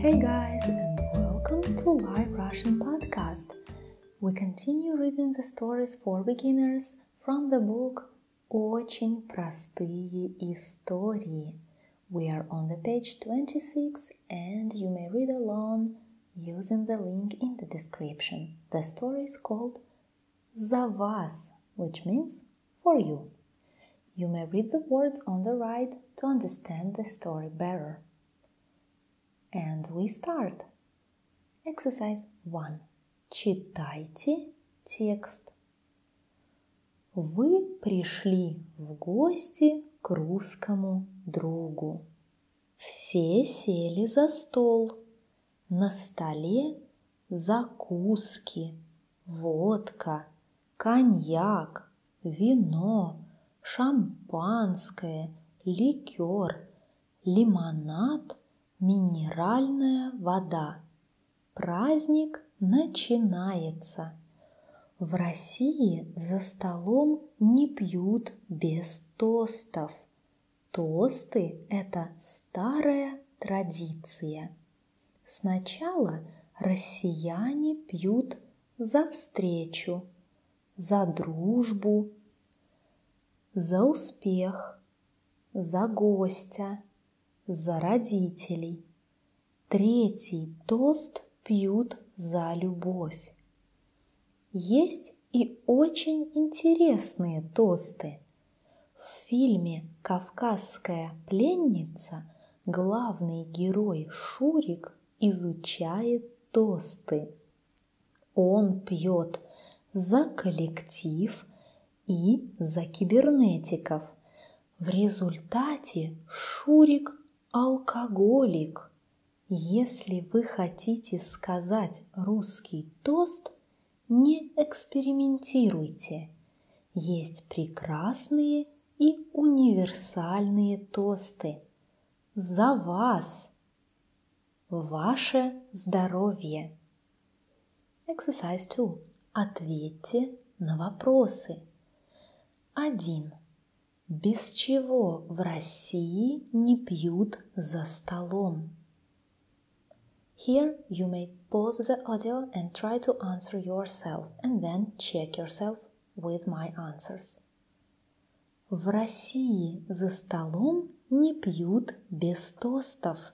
Hey guys, and welcome to Live Russian Podcast. We continue reading the stories for beginners from the book Очень простые истории. We are on the page 26 and you may read along using the link in the description. The story is called За вас, which means for you. You may read the words on the right to understand the story better. And we start. Exercise 1. Читайте текст. Вы пришли в гости к русскому другу. Все сели за стол. На столе закуски, водка, коньяк, вино, шампанское, ликер, лимонад, минеральная вода. Праздник начинается. В России за столом не пьют без тостов. Тосты – это старая традиция. Сначала россияне пьют за встречу, за дружбу, за успех, за гостя, за родителей. Третий тост пьют за любовь. Есть и очень интересные тосты. В фильме «Кавказская пленница» главный герой Шурик изучает тосты. Он пьет за коллектив и за кибернетиков. В результате Шурик алкоголик. Если вы хотите сказать русский тост, не экспериментируйте. Есть прекрасные и универсальные тосты. За вас! Ваше здоровье! Exercise 2. Ответьте на вопросы. 1. Без чего в России не пьют за столом? Here you may pause the audio and try to answer yourself and then check yourself with my answers. В России за столом не пьют без тостов.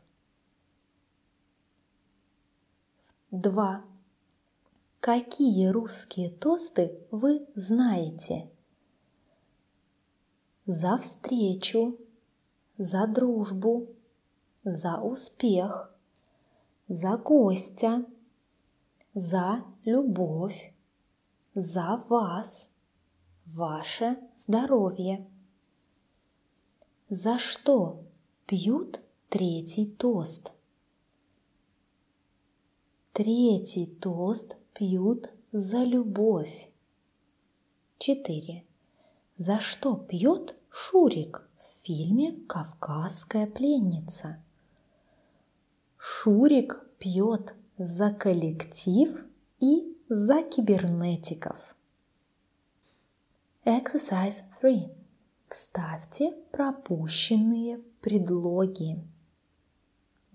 2. Какие русские тосты вы знаете? За встречу, за дружбу, за успех – за гостя, за любовь, за вас, ваше здоровье. За что пьют третий тост? Третий тост пьют за любовь. 4. За что пьет Шурик в фильме «Кавказская пленница»? Шурик пьет за коллектив и за кибернетиков. Exercise 3. Вставьте пропущенные предлоги.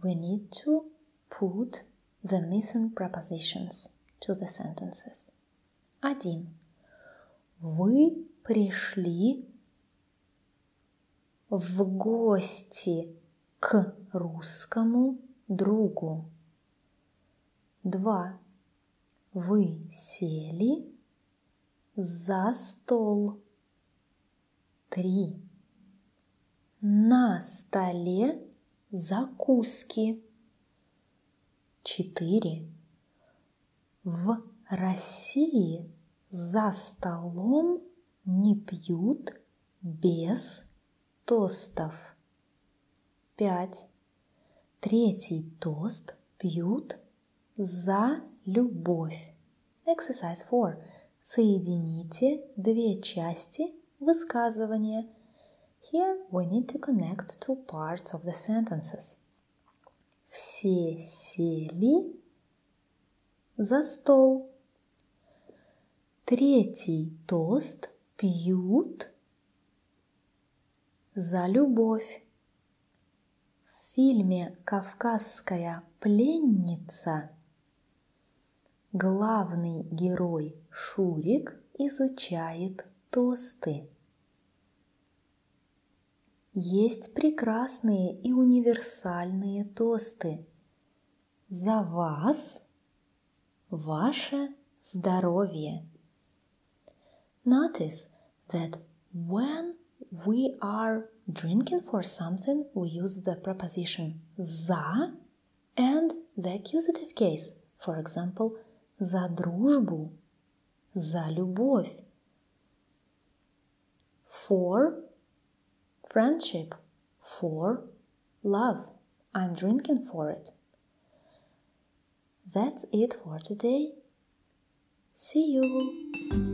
We need to put the missing prepositions to the sentences. 1. Вы пришли в гости к русскому другу. Два. Вы сели за стол. Три. На столе закуски. Четыре. В России за столом не пьют без тостов. Пять. Третий тост пьют за любовь. Exercise 4. Соедините две части высказывания. Here we need to connect two parts of the sentences. Все сели за стол. Третий тост пьют за любовь. фильме «Кавказская пленница» главный герой Шурик изучает тосты. Есть прекрасные и универсальные тосты. За вас, ваше здоровье. Notice that when we are drinking for something, we use the preposition за and the accusative case. For example, за дружбу, за любовь. For friendship, for love. I'm drinking for it. That's it for today. See you!